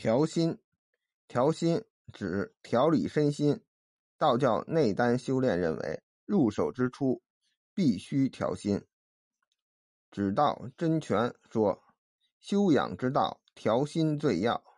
调心，调心指调理身心。道教内丹修炼认为，入手之初必须调心。指道真诠说，修养之道，调心最要。